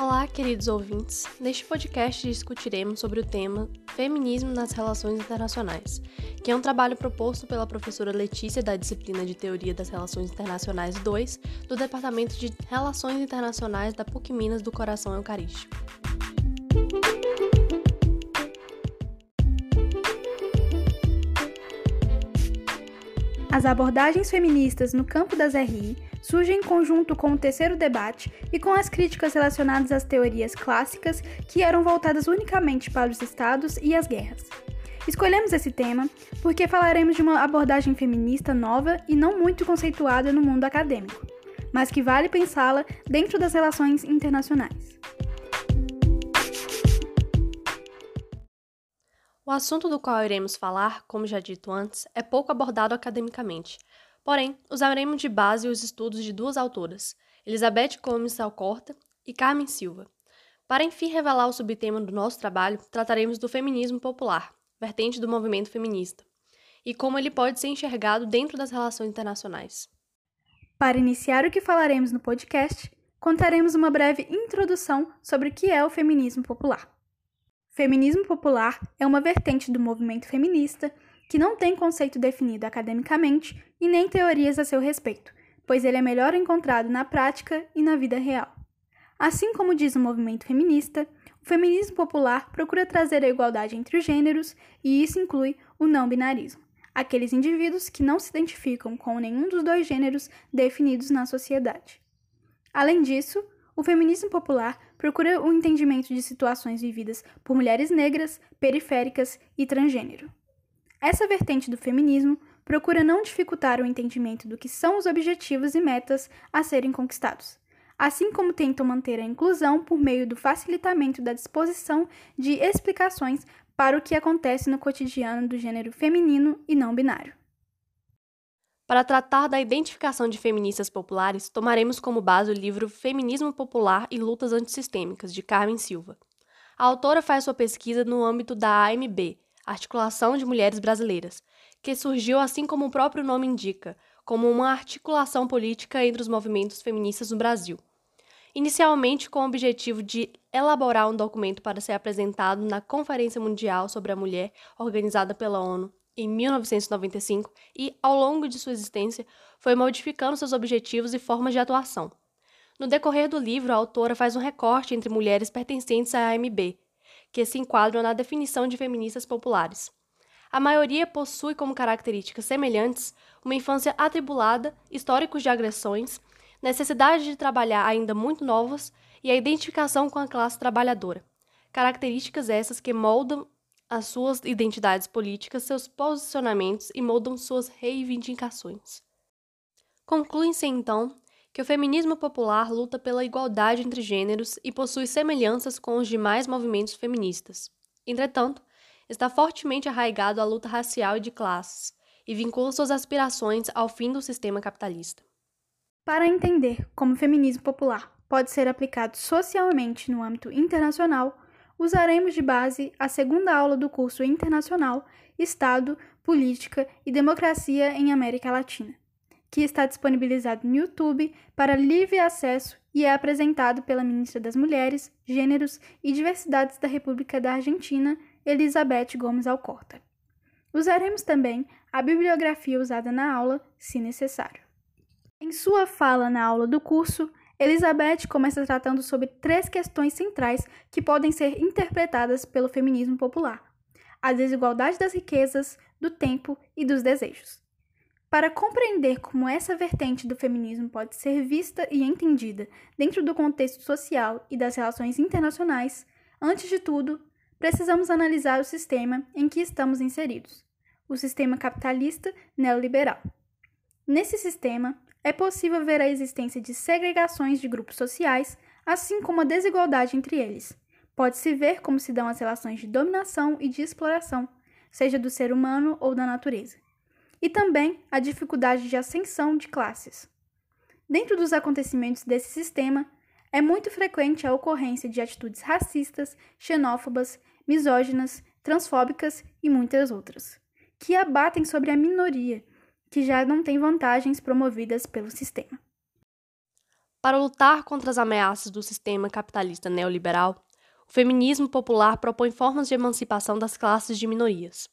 Olá, queridos ouvintes. Neste podcast discutiremos sobre o tema Feminismo nas Relações Internacionais, que é um trabalho proposto pela professora Letícia da disciplina de Teoria das Relações Internacionais 2, do Departamento de Relações Internacionais da PUC Minas do Coração Eucarístico. As abordagens feministas no campo das RI surgem em conjunto com o terceiro debate e com as críticas relacionadas às teorias clássicas que eram voltadas unicamente para os estados e as guerras. Escolhemos esse tema porque falaremos de uma abordagem feminista nova e não muito conceituada no mundo acadêmico, mas que vale pensá-la dentro das relações internacionais. O assunto do qual iremos falar, como já dito antes, é pouco abordado academicamente. Porém, usaremos de base os estudos de duas autoras, Elizabeth Gomes Alcorta e Carmen Silva. Para enfim revelar o subtema do nosso trabalho, trataremos do feminismo popular, vertente do movimento feminista, e como ele pode ser enxergado dentro das relações internacionais. Para iniciar o que falaremos no podcast, contaremos uma breve introdução sobre o que é o feminismo popular. Feminismo popular é uma vertente do movimento feminista que não tem conceito definido academicamente e nem teorias a seu respeito, pois ele é melhor encontrado na prática e na vida real. Assim como diz o movimento feminista, o feminismo popular procura trazer a igualdade entre os gêneros e isso inclui o não binarismo, aqueles indivíduos que não se identificam com nenhum dos dois gêneros definidos na sociedade. Além disso, o feminismo popular procura o entendimento de situações vividas por mulheres negras, periféricas e transgênero. Essa vertente do feminismo procura não dificultar o entendimento do que são os objetivos e metas a serem conquistados, assim como tentam manter a inclusão por meio do facilitamento da disposição de explicações para o que acontece no cotidiano do gênero feminino e não binário. Para tratar da identificação de feministas populares, tomaremos como base o livro Feminismo Popular e Lutas Antissistêmicas, de Carmen Silva. A autora faz sua pesquisa no âmbito da AMB, Articulação de Mulheres Brasileiras, que surgiu, assim como o próprio nome indica, como uma articulação política entre os movimentos feministas no Brasil. Inicialmente com o objetivo de elaborar um documento para ser apresentado na Conferência Mundial sobre a Mulher, organizada pela ONU em 1995 e, ao longo de sua existência, foi modificando seus objetivos e formas de atuação. No decorrer do livro, a autora faz um recorte entre mulheres pertencentes à AMB, que se enquadram na definição de feministas populares. A maioria possui como características semelhantes uma infância atribulada, históricos de agressões, necessidade de trabalhar ainda muito novas e a identificação com a classe trabalhadora. Características essas que moldam as suas identidades políticas, seus posicionamentos e moldam suas reivindicações. Conclui-se então que o feminismo popular luta pela igualdade entre gêneros e possui semelhanças com os demais movimentos feministas. Entretanto, está fortemente arraigado à luta racial e de classes e vincula suas aspirações ao fim do sistema capitalista. Para entender como o feminismo popular pode ser aplicado socialmente no âmbito internacional, usaremos de base a segunda aula do curso internacional Estado, Política e Democracia em América Latina, que está disponibilizado no YouTube para livre acesso e é apresentado pela ministra das Mulheres, Gêneros e Diversidades da República da Argentina, Elizabeth Gomes Alcorta. Usaremos também a bibliografia usada na aula, se necessário. Em sua fala na aula do curso, Elizabeth começa tratando sobre três questões centrais que podem ser interpretadas pelo feminismo popular: a desigualdade das riquezas, do tempo e dos desejos. Para compreender como essa vertente do feminismo pode ser vista e entendida dentro do contexto social e das relações internacionais, antes de tudo, precisamos analisar o sistema em que estamos inseridos, o sistema capitalista neoliberal. Nesse sistema, é possível ver a existência de segregações de grupos sociais, assim como a desigualdade entre eles. Pode-se ver como se dão as relações de dominação e de exploração, seja do ser humano ou da natureza. E também a dificuldade de ascensão de classes. Dentro dos acontecimentos desse sistema, é muito frequente a ocorrência de atitudes racistas, xenófobas, misóginas, transfóbicas e muitas outras, que abatem sobre a minoria que já não tem vantagens promovidas pelo sistema. Para lutar contra as ameaças do sistema capitalista neoliberal, o feminismo popular propõe formas de emancipação das classes de minorias.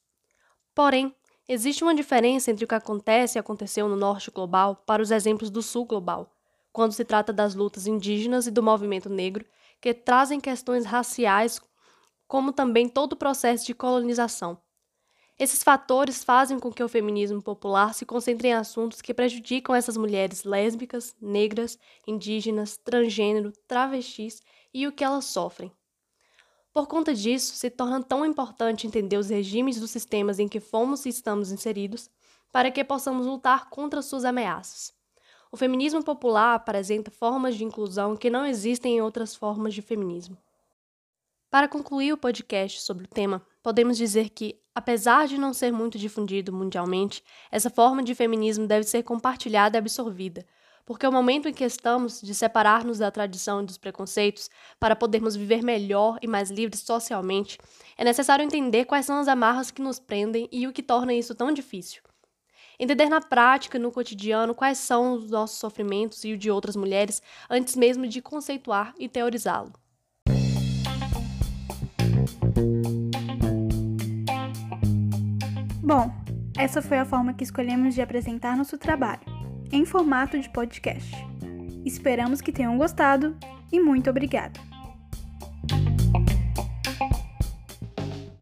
Porém, existe uma diferença entre o que acontece e aconteceu no norte global para os exemplos do sul global, quando se trata das lutas indígenas e do movimento negro, que trazem questões raciais, como também todo o processo de colonização. Esses fatores fazem com que o feminismo popular se concentre em assuntos que prejudicam essas mulheres lésbicas, negras, indígenas, transgênero, travestis e o que elas sofrem. Por conta disso, se torna tão importante entender os regimes dos sistemas em que fomos e estamos inseridos, para que possamos lutar contra suas ameaças. O feminismo popular apresenta formas de inclusão que não existem em outras formas de feminismo. Para concluir o podcast sobre o tema, podemos dizer que, apesar de não ser muito difundido mundialmente, essa forma de feminismo deve ser compartilhada e absorvida, porque o momento em que estamos de separar-nos da tradição e dos preconceitos para podermos viver melhor e mais livres socialmente, é necessário entender quais são as amarras que nos prendem e o que torna isso tão difícil. Entender na prática, no cotidiano, quais são os nossos sofrimentos e o de outras mulheres, antes mesmo de conceituar e teorizá-lo. Bom, essa foi a forma que escolhemos de apresentar nosso trabalho, em formato de podcast. Esperamos que tenham gostado e muito obrigada!